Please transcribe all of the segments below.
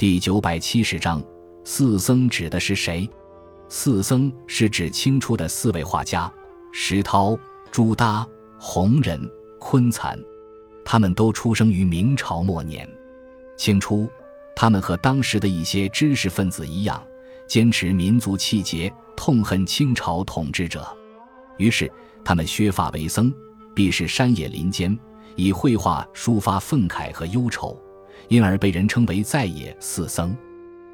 第九百七十章，四僧指的是谁？四僧是指清初的四位画家：石涛、朱耷、弘忍、昆残。他们都出生于明朝末年。清初，他们和当时的一些知识分子一样，坚持民族气节，痛恨清朝统治者。于是，他们削发为僧，避世山野林间，以绘画抒发愤慨和忧愁。因而被人称为在野四僧。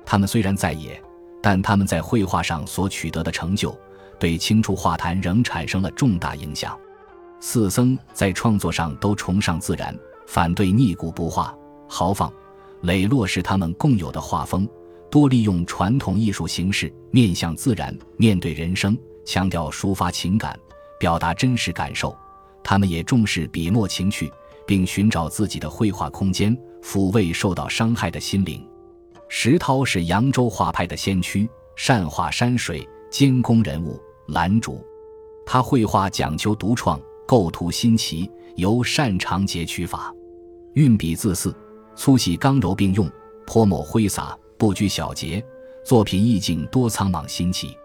他们虽然在野，但他们在绘画上所取得的成就，对清初画坛仍产生了重大影响。四僧在创作上都崇尚自然，反对逆古不化，豪放磊落是他们共有的画风。多利用传统艺术形式，面向自然，面对人生，强调抒发情感，表达真实感受。他们也重视笔墨情趣。并寻找自己的绘画空间，抚慰受到伤害的心灵。石涛是扬州画派的先驱，善画山水，兼工人物、兰竹。他绘画讲求独创，构图新奇，尤擅长截取法，运笔自肆，粗细刚柔并用，泼墨挥洒，不拘小节，作品意境多苍莽新奇。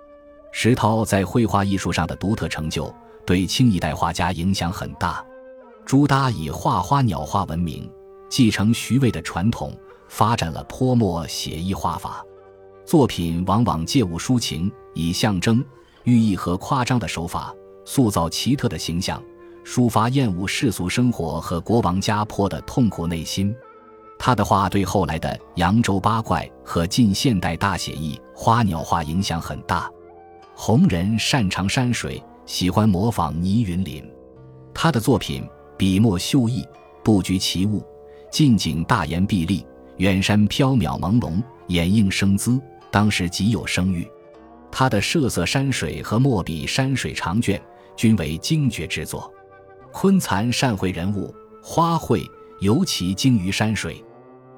石涛在绘画艺术上的独特成就，对清一代画家影响很大。朱耷以画花鸟画闻名，继承徐渭的传统，发展了泼墨写意画法。作品往往借物抒情，以象征、寓意和夸张的手法，塑造奇特的形象，抒发厌恶世俗生活和国王家破的痛苦内心。他的画对后来的扬州八怪和近现代大写意花鸟画影响很大。红人擅长山水，喜欢模仿倪云林，他的作品。笔墨秀逸，布局奇物，近景大言碧立，远山缥缈朦胧，掩映生姿，当时极有声誉。他的设色山水和墨笔山水长卷均为精绝之作。昆残善绘人物、花卉，尤其精于山水。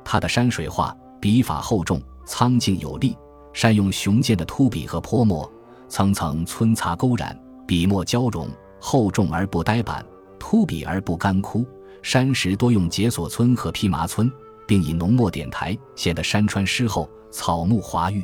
他的山水画笔法厚重，苍劲有力，善用雄健的秃笔和泼墨，层层皴擦勾染，笔墨交融，厚重而不呆板。秃笔而不干枯，山石多用解锁村和披麻村，并以浓墨点苔，显得山川湿厚，草木华郁。